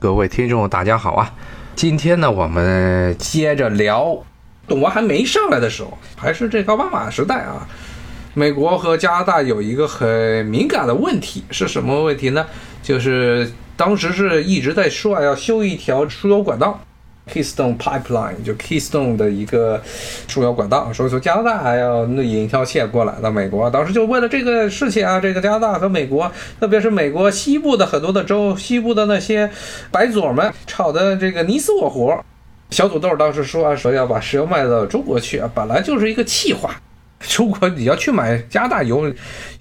各位听众，大家好啊！今天呢，我们接着聊，董王还没上来的时候，还是这个奥巴马时代啊。美国和加拿大有一个很敏感的问题，是什么问题呢？就是当时是一直在说啊，要修一条输油管道。Keystone Pipeline 就 Keystone 的一个输油管道，所以说加拿大还要引一条线过来到美国。当时就为了这个事情啊，这个加拿大和美国，特别是美国西部的很多的州，西部的那些白左们吵的这个你死我活。小土豆当时说啊，说要把石油卖到中国去啊，本来就是一个气话。中国你要去买加拿大油，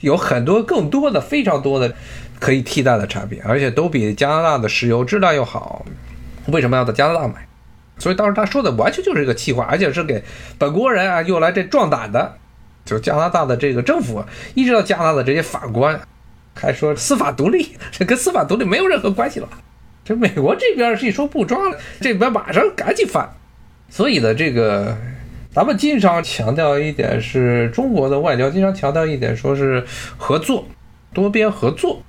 有很多更多的、非常多的可以替代的产品，而且都比加拿大的石油质量又好。为什么要到加拿大买？所以当时他说的完全就是一个气话，而且是给本国人啊用来这壮胆的。就加拿大的这个政府，一直到加拿大的这些法官，还说司法独立，这跟司法独立没有任何关系了。这美国这边是一说不抓了，这边马上赶紧翻。所以呢，这个咱们经常强调一点，是中国的外交经常强调一点，说是合作，多边合作，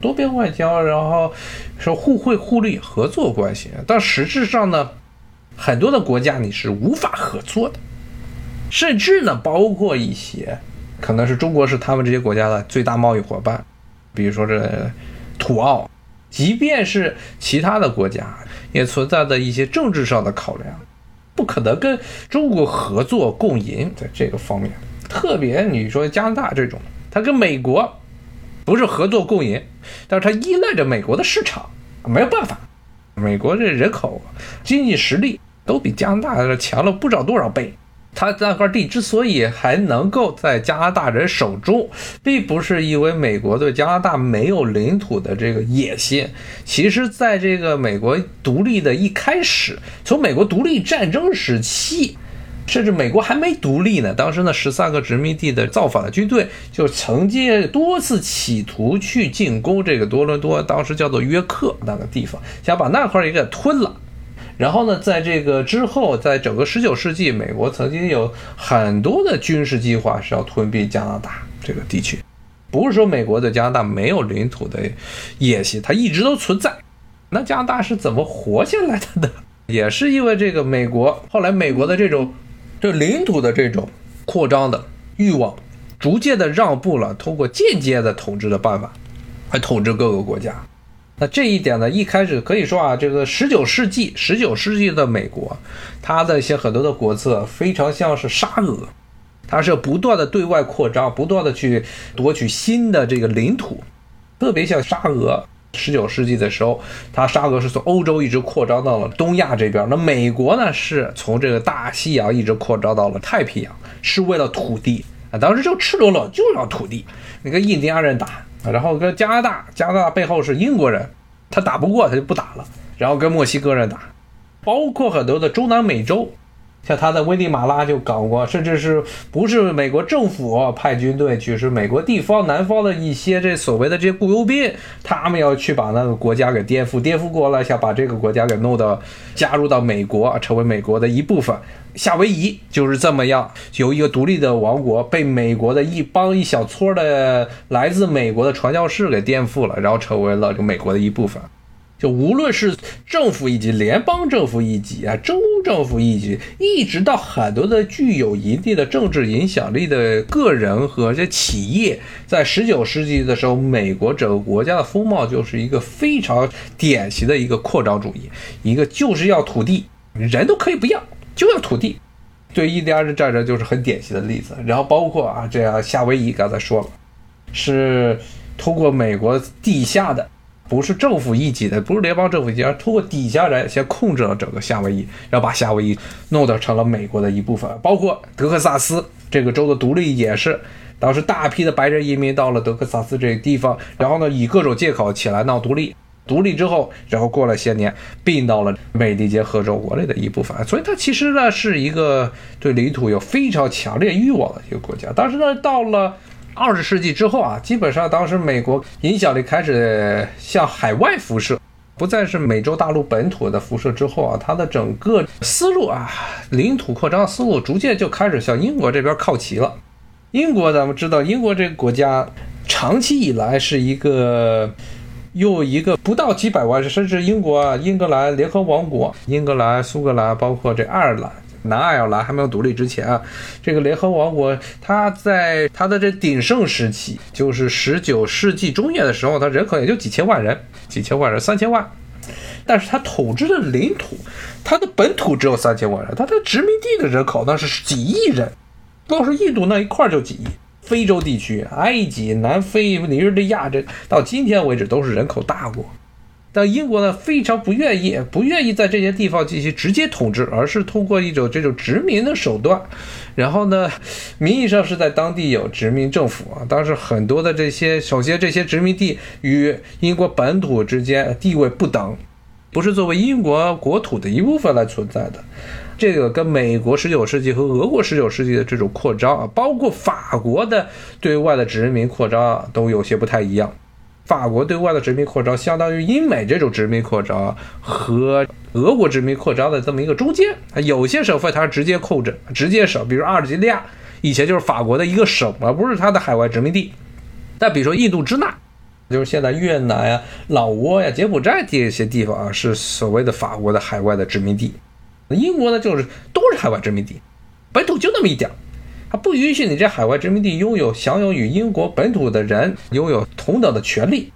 多边外交，然后说互惠互利合作关系。但实质上呢？很多的国家你是无法合作的，甚至呢，包括一些可能是中国是他们这些国家的最大贸易伙伴，比如说这土澳，即便是其他的国家也存在的一些政治上的考量，不可能跟中国合作共赢在这个方面。特别你说加拿大这种，它跟美国不是合作共赢，但是它依赖着美国的市场，没有办法。美国这人口、经济实力都比加拿大强了不知道多少倍。他那块地之所以还能够在加拿大人手中，并不是因为美国对加拿大没有领土的这个野心。其实，在这个美国独立的一开始，从美国独立战争时期。甚至美国还没独立呢，当时呢，十三个殖民地的造反的军队就曾经多次企图去进攻这个多伦多，当时叫做约克那个地方，想把那块也给吞了。然后呢，在这个之后，在整个十九世纪，美国曾经有很多的军事计划是要吞并加拿大这个地区。不是说美国的加拿大没有领土的野心，它一直都存在。那加拿大是怎么活下来的呢？也是因为这个美国后来美国的这种。这领土的这种扩张的欲望，逐渐的让步了，通过间接的统治的办法来统治各个国家。那这一点呢，一开始可以说啊，这个十九世纪，十九世纪的美国，它的一些很多的国策非常像是沙俄，它是不断的对外扩张，不断的去夺取新的这个领土，特别像沙俄。十九世纪的时候，它沙俄是从欧洲一直扩张到了东亚这边。那美国呢，是从这个大西洋一直扩张到了太平洋，是为了土地啊。当时就赤裸裸就要土地。你跟印第安人打，然后跟加拿大，加拿大背后是英国人，他打不过他就不打了。然后跟墨西哥人打，包括很多的中南美洲。像他在危地马拉就搞过，甚至是不是美国政府派军队去，是美国地方南方的一些这所谓的这些雇佣兵，他们要去把那个国家给颠覆，颠覆过来，想把这个国家给弄到加入到美国，成为美国的一部分。夏威夷就是这么样，由一个独立的王国，被美国的一帮一小撮的来自美国的传教士给颠覆了，然后成为了这美国的一部分。就无论是政府以及联邦政府一级啊，州政府一级，一直到很多的具有一定的政治影响力的个人和这企业，在十九世纪的时候，美国整个国家的风貌就是一个非常典型的一个扩张主义，一个就是要土地，人都可以不要，就要土地。对印第安人战争就是很典型的例子。然后包括啊，这样夏威夷刚才说了，是通过美国地下的。不是政府一级的，不是联邦政府一级，而通过底下人先控制了整个夏威夷，然后把夏威夷弄得成了美国的一部分。包括德克萨斯这个州的独立也是，当时大批的白人移民到了德克萨斯这个地方，然后呢以各种借口起来闹独立。独立之后，然后过了些年并到了美利坚合众国内的一部分。所以它其实呢是一个对领土有非常强烈欲望的一个国家。但是呢到了。二十世纪之后啊，基本上当时美国影响力开始向海外辐射，不再是美洲大陆本土的辐射之后啊，它的整个思路啊，领土扩张思路逐渐就开始向英国这边靠齐了。英国咱们知道，英国这个国家长期以来是一个又一个不到几百万，甚至英国啊、英格兰联合王国、英格兰、苏格兰，包括这爱尔兰、南爱尔兰还没有独立之前啊，这个联合王国，它在它的这鼎盛时期，就是十九世纪中叶的时候，它人口也就几千万人，几千万人，三千万。但是它统治的领土，它的本土只有三千万人，它的殖民地的人口那是几亿人，光是印度那一块就几亿。非洲地区，埃及、南非、尼日利亚，这到今天为止都是人口大国。但英国呢，非常不愿意，不愿意在这些地方进行直接统治，而是通过一种这种殖民的手段。然后呢，名义上是在当地有殖民政府啊，当时很多的这些，首先这些殖民地与英国本土之间地位不等，不是作为英国国土的一部分来存在的。这个跟美国十九世纪和俄国十九世纪的这种扩张啊，包括法国的对外的殖民扩张都有些不太一样。法国对外的殖民扩张，相当于英美这种殖民扩张和俄国殖民扩张的这么一个中间。有些省份它是直接控制、直接省，比如阿尔及利亚 以前就是法国的一个省，而不是它的海外殖民地。但比如说印度支那，就是现在越南呀、老挝呀、柬埔寨这些地方啊，是所谓的法国的海外的殖民地。英国呢，就是都是海外殖民地，本土就那么一点儿，它不允许你这海外殖民地拥有享有与英国本土的人拥有同等的权利。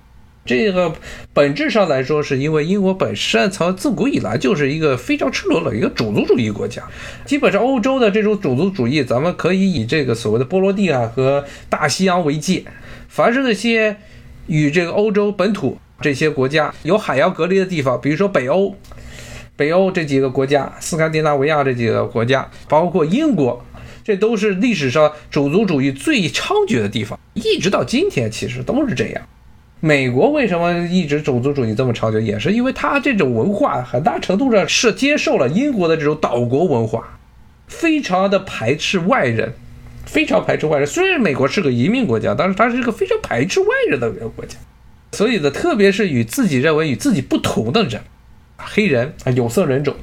这个本质上来说，是因为英国本身从自古以来就是一个非常赤裸裸一个种族主义国家。基本上欧洲的这种种族主义，咱们可以以这个所谓的波罗的海和大西洋为界，凡是那些与这个欧洲本土这些国家有海洋隔离的地方，比如说北欧。北欧这几个国家，斯堪的纳维亚这几个国家，包括英国，这都是历史上种族主义最猖獗的地方，一直到今天其实都是这样。美国为什么一直种族主义这么猖獗，也是因为它这种文化很大程度上是接受了英国的这种岛国文化，非常的排斥外人，非常排斥外人。虽然美国是个移民国家，但是它是一个非常排斥外人的一个国家，所以呢，特别是与自己认为与自己不同的人。黑人啊，有色人种，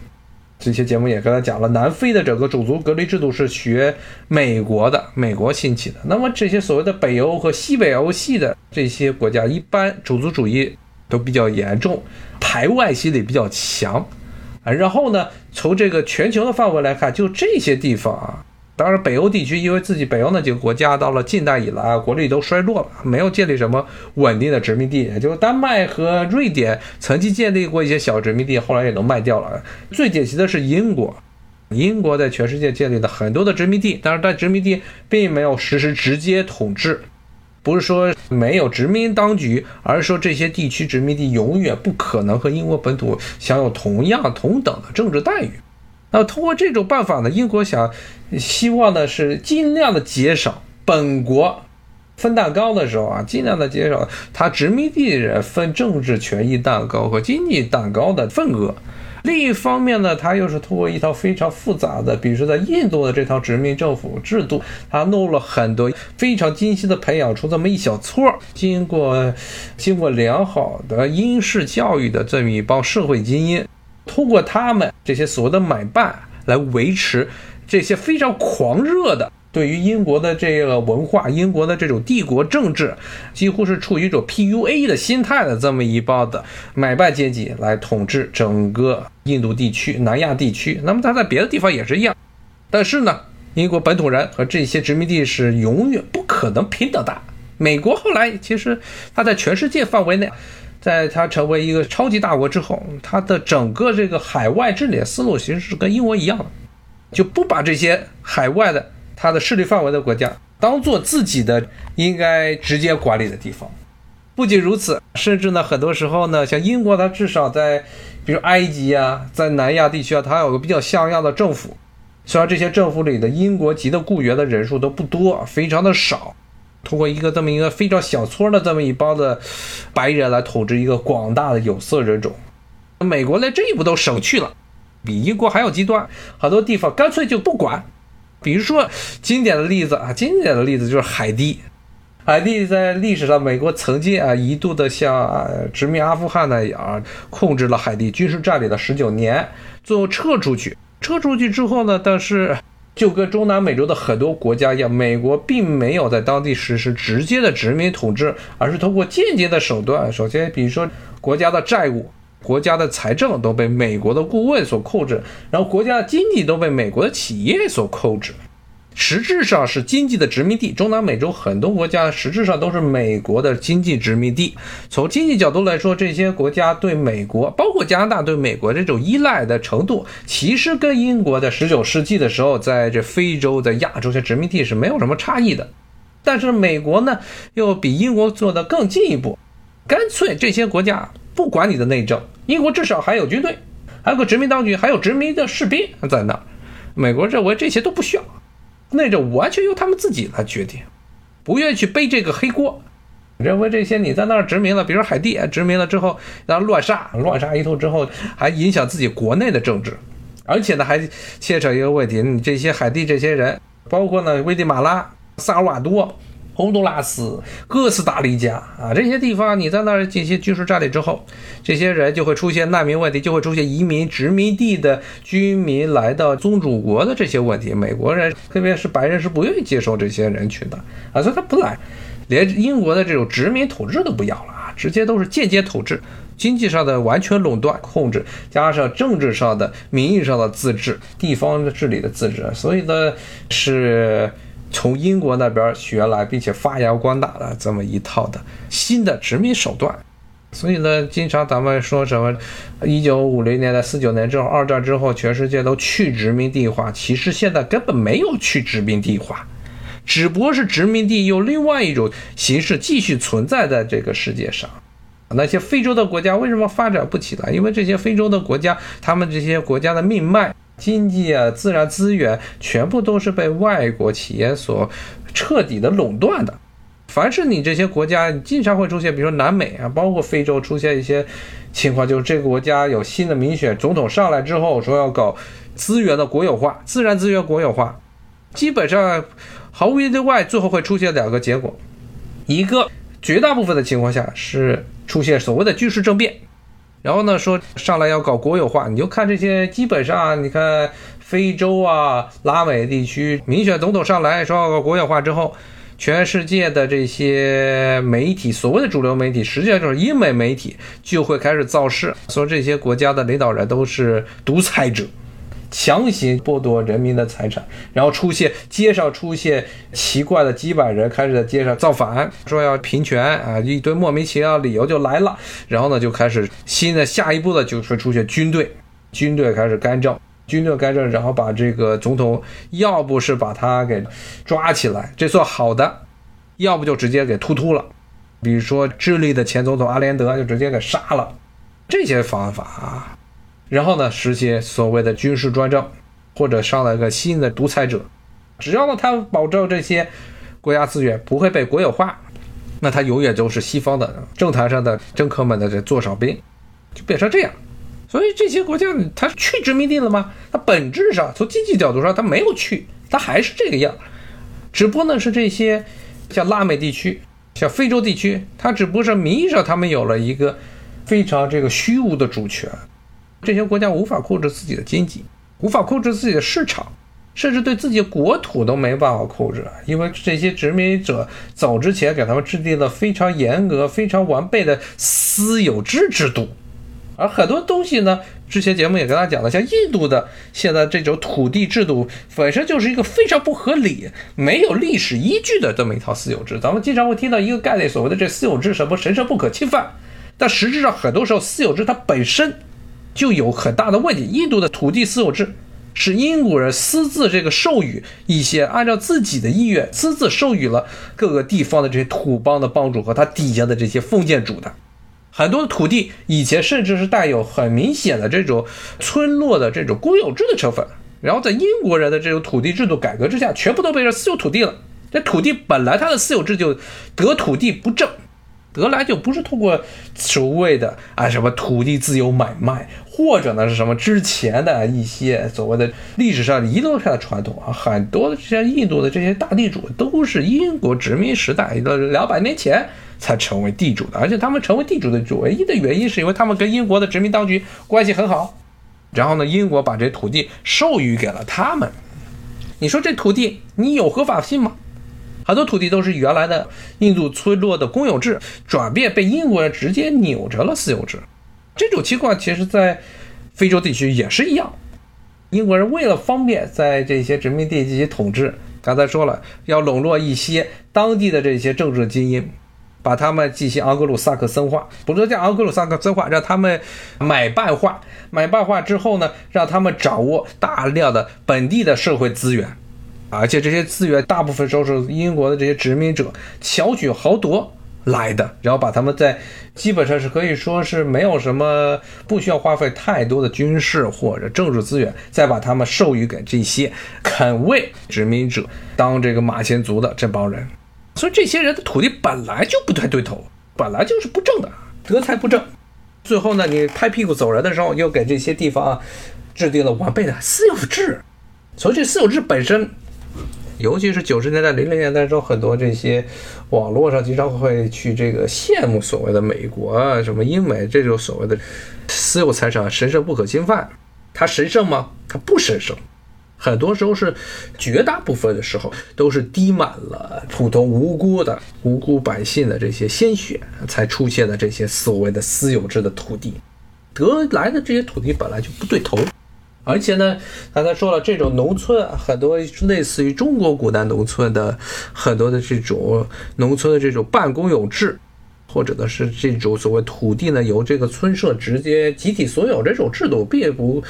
这些节目也跟他讲了。南非的整个种族隔离制度是学美国的，美国兴起的。那么这些所谓的北欧和西北欧系的这些国家，一般种族主义都比较严重，排外心理比较强啊。然后呢，从这个全球的范围来看，就这些地方啊。当然，北欧地区因为自己北欧那几个国家到了近代以来国力都衰弱了，没有建立什么稳定的殖民地。也就是丹麦和瑞典曾经建立过一些小殖民地，后来也都卖掉了。最典型的是英国，英国在全世界建立了很多的殖民地，但是在殖民地并没有实施直接统治，不是说没有殖民当局，而是说这些地区殖民地永远不可能和英国本土享有同样同等的政治待遇。那通过这种办法呢，英国想希望呢是尽量的减少本国分蛋糕的时候啊，尽量的减少他殖民地人分政治权益蛋糕和经济蛋糕的份额。另一方面呢，他又是通过一套非常复杂的，比如说在印度的这套殖民政府制度，他弄了很多非常精心的培养出这么一小撮经过经过良好的英式教育的这么一帮社会精英。通过他们这些所谓的买办来维持这些非常狂热的对于英国的这个文化、英国的这种帝国政治，几乎是处于一种 PUA 的心态的这么一帮的买办阶级来统治整个印度地区、南亚地区。那么他在别的地方也是一样，但是呢，英国本土人和这些殖民地是永远不可能平等的。美国后来其实他在全世界范围内。在他成为一个超级大国之后，他的整个这个海外治理思路其实是跟英国一样的，就不把这些海外的他的势力范围的国家当做自己的应该直接管理的地方。不仅如此，甚至呢，很多时候呢，像英国，它至少在比如埃及啊，在南亚地区啊，它有个比较像样的政府，虽然这些政府里的英国籍的雇员的人数都不多，非常的少。通过一个这么一个非常小撮的这么一帮的白人来统治一个广大的有色人种，美国连这一步都省去了，比英国还要极端，很多地方干脆就不管。比如说经典的例子啊，经典的例子就是海地，海地在历史上美国曾经啊一度的像殖民阿富汗那样控制了海地，军事占领了十九年，最后撤出去，撤出去之后呢，但是就跟中南美洲的很多国家一样，美国并没有在当地实施直接的殖民统治，而是通过间接的手段。首先，比如说国家的债务、国家的财政都被美国的顾问所控制，然后国家的经济都被美国的企业所控制。实质上是经济的殖民地，中南美洲很多国家实质上都是美国的经济殖民地。从经济角度来说，这些国家对美国，包括加拿大对美国这种依赖的程度，其实跟英国在十九世纪的时候在这非洲、在亚洲这殖民地是没有什么差异的。但是美国呢，又比英国做的更进一步，干脆这些国家不管你的内政，英国至少还有军队，还有个殖民当局，还有殖民的士兵在那儿。美国认为这些都不需要。那就完全由他们自己来决定，不愿意去背这个黑锅，认为这些你在那儿殖民了，比如海地殖民了之后，然后乱杀，乱杀一通之后，还影响自己国内的政治，而且呢还牵扯一个问题，你这些海地这些人，包括呢危地马拉、萨尔瓦多。洪都拉斯、哥斯达黎加啊，这些地方你在那儿进行军事占领之后，这些人就会出现难民问题，就会出现移民殖民地的居民来到宗主国的这些问题。美国人，特别是白人，是不愿意接受这些人群的啊，所以他不来，连英国的这种殖民统治都不要了啊，直接都是间接统治，经济上的完全垄断控制，加上政治上的、名义上的自治、地方的治理的自治，所以呢是。从英国那边学来，并且发扬光大的这么一套的新的殖民手段，所以呢，经常咱们说什么，一九五零年代、四九年之后，二战之后，全世界都去殖民地化，其实现在根本没有去殖民地化，只不过是殖民地用另外一种形式继续存在在这个世界上。那些非洲的国家为什么发展不起来？因为这些非洲的国家，他们这些国家的命脉。经济啊，自然资源全部都是被外国企业所彻底的垄断的。凡是你这些国家，你经常会出现，比如说南美啊，包括非洲出现一些情况，就是这个国家有新的民选总统上来之后，说要搞资源的国有化，自然资源国有化，基本上毫无例外，最后会出现两个结果：一个绝大部分的情况下是出现所谓的军事政变。然后呢，说上来要搞国有化，你就看这些，基本上你看非洲啊、拉美地区民选总统上来说要搞国有化之后，全世界的这些媒体，所谓的主流媒体，实际上就是英美媒体，就会开始造势，说这些国家的领导人都是独裁者。强行剥夺人民的财产，然后出现街上出现奇怪的几百人开始在街上造反，说要平权啊，一堆莫名其妙的理由就来了。然后呢，就开始新的下一步的就是出现军队，军队开始干政，军队干政，然后把这个总统要不是把他给抓起来，这算好的，要不就直接给突突了。比如说智利的前总统阿连德就直接给杀了，这些方法啊。然后呢，实行所谓的军事专政，或者上来个新的独裁者，只要呢他保证这些国家资源不会被国有化，那他永远都是西方的政坛上的政客们的这座上宾，就变成这样。所以这些国家它去殖民地了吗？它本质上从经济角度上它没有去，它还是这个样。只不过呢是这些像拉美地区、像非洲地区，它只不过是名义上他们有了一个非常这个虚无的主权。这些国家无法控制自己的经济，无法控制自己的市场，甚至对自己国土都没办法控制，因为这些殖民者走之前给他们制定了非常严格、非常完备的私有制制度。而很多东西呢，之前节目也跟大家讲了，像印度的现在这种土地制度本身就是一个非常不合理、没有历史依据的这么一套私有制。咱们经常会听到一个概念，所谓的这私有制什么神圣不可侵犯，但实质上很多时候私有制它本身。就有很大的问题。印度的土地私有制是英国人私自这个授予一些，按照自己的意愿私自授予了各个地方的这些土邦的帮主和他底下的这些封建主的。很多的土地以前甚至是带有很明显的这种村落的这种公有制的成分。然后在英国人的这种土地制度改革之下，全部都变成私有土地了。这土地本来它的私有制就得土地不正，得来就不是通过所谓的啊什么土地自由买卖。或者呢是什么之前的一些所谓的历史上遗留下的传统啊，很多的这些印度的这些大地主都是英国殖民时代的两百年前才成为地主的，而且他们成为地主的唯一的原因是因为他们跟英国的殖民当局关系很好，然后呢，英国把这土地授予给了他们，你说这土地你有合法性吗？很多土地都是原来的印度村落的公有制，转变被英国人直接扭成了私有制。这种情况其实，在非洲地区也是一样。英国人为了方便在这些殖民地进行统治，刚才说了要笼络一些当地的这些政治精英，把他们进行昂格鲁萨克森化，不是叫昂格鲁萨克森化，让他们买办化。买办化之后呢，让他们掌握大量的本地的社会资源。而且这些资源大部分都是英国的这些殖民者巧取豪夺来的，然后把他们在基本上是可以说是没有什么不需要花费太多的军事或者政治资源，再把他们授予给这些肯为殖民者当这个马前卒的这帮人。所以这些人的土地本来就不太对头，本来就是不正的，德才不正。最后呢，你拍屁股走人的时候，又给这些地方啊制定了完备的私有制。所以这私有制本身。尤其是九十年代、零零年代时候，很多这些网络上经常会去这个羡慕所谓的美国啊，什么英美这种所谓的私有财产神圣不可侵犯，它神圣吗？它不神圣，很多时候是绝大部分的时候都是滴满了普通无辜的无辜百姓的这些鲜血才出现的这些所谓的私有制的土地，得来的这些土地本来就不对头。而且呢，刚才说了，这种农村很多类似于中国古代农村的很多的这种农村的这种半公有制，或者呢是这种所谓土地呢由这个村社直接集体所有这种制度，并不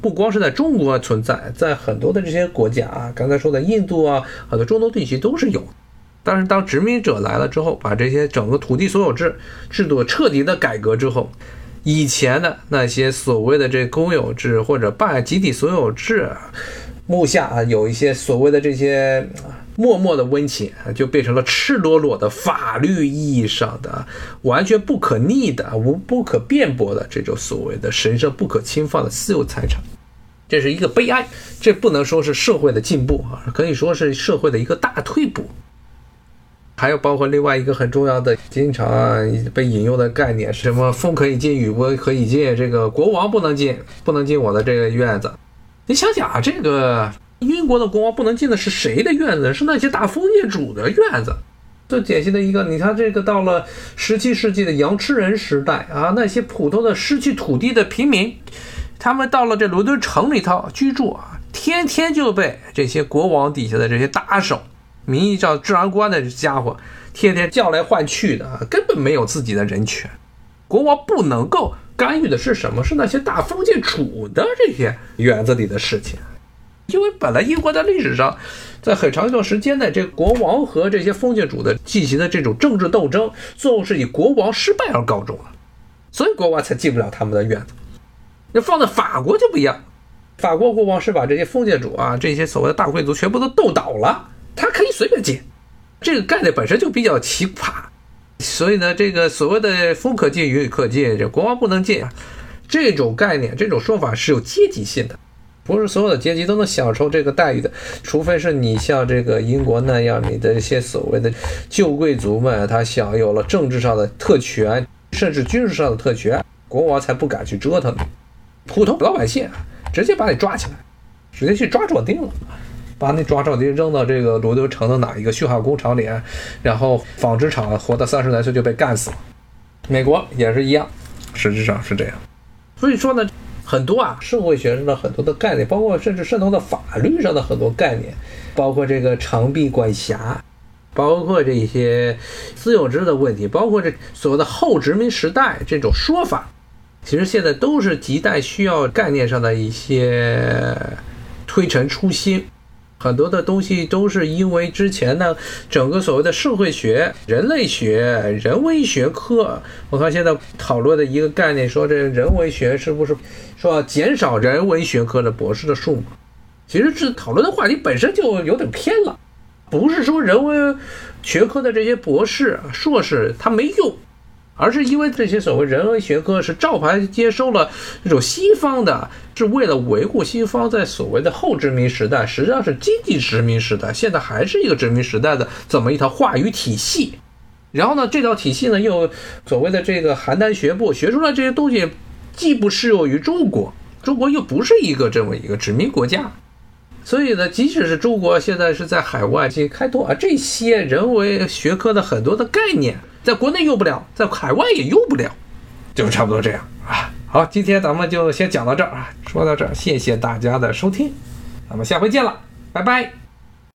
不光是在中国存在，在很多的这些国家啊，刚才说的印度啊，很多中东地区都是有。但是当殖民者来了之后，把这些整个土地所有制制度彻底的改革之后。以前的那些所谓的这公有制或者半集体所有制，目下啊有一些所谓的这些默默的温情，就变成了赤裸裸的法律意义上的完全不可逆的、无不可辩驳的这种所谓的神圣不可侵犯的私有财产，这是一个悲哀，这不能说是社会的进步啊，可以说是社会的一个大退步。还有包括另外一个很重要的、经常被引用的概念，什么风可以进，雨不可以进，这个国王不能进，不能进我的这个院子。你想想啊，这个英国的国王不能进的是谁的院子？是那些大封建主的院子。最典型的一个，你看这个到了十七世纪的羊吃人时代啊，那些普通的失去土地的平民，他们到了这伦敦城里头居住啊，天天就被这些国王底下的这些打手。名义叫治安官的家伙，天天叫来唤去的，根本没有自己的人权。国王不能够干预的是什么？是那些大封建主的这些园子里的事情。因为本来英国在历史上，在很长一段时间内，这国王和这些封建主的进行的这种政治斗争，最后是以国王失败而告终了，所以国王才进不了他们的院子。那放在法国就不一样，法国国王是把这些封建主啊，这些所谓的大贵族全部都斗倒了。他可以随便进，这个概念本身就比较奇葩，所以呢，这个所谓的风可进，雨可进，这国王不能进，这种概念，这种说法是有阶级性的，不是所有的阶级都能享受这个待遇的，除非是你像这个英国那样，你的一些所谓的旧贵族们，他享有了政治上的特权，甚至军事上的特权，国王才不敢去折腾你，普通老百姓直接把你抓起来，直接去抓壮丁了。把那抓壮丁扔到这个罗德城的哪一个血汗工厂里，然后纺织厂活到三十来岁就被干死了。美国也是一样，实质上是这样。所以说呢，很多啊社会学上的很多的概念，包括甚至渗透到法律上的很多概念，包括这个长臂管辖，包括这些私有制的问题，包括这所谓的后殖民时代这种说法，其实现在都是亟待需要概念上的一些推陈出新。很多的东西都是因为之前呢，整个所谓的社会学、人类学、人文学科，我看现在讨论的一个概念，说这人文学是不是说减少人文学科的博士的数目？其实这讨论的话题本身就有点偏了，不是说人文学科的这些博士、硕士他没用。而是因为这些所谓人文学科是照牌接收了这种西方的，是为了维护西方在所谓的后殖民时代，实际上是经济殖民时代，现在还是一个殖民时代的这么一套话语体系。然后呢，这套体系呢又所谓的这个邯郸学部学出来这些东西，既不适用于中国，中国又不是一个这么一个殖民国家，所以呢，即使是中国现在是在海外去开拓啊，这些人为学科的很多的概念，在国内用不了，在海外也用不了，就差不多这样啊。好，今天咱们就先讲到这儿啊，说到这儿，谢谢大家的收听，咱们下回见了，拜拜。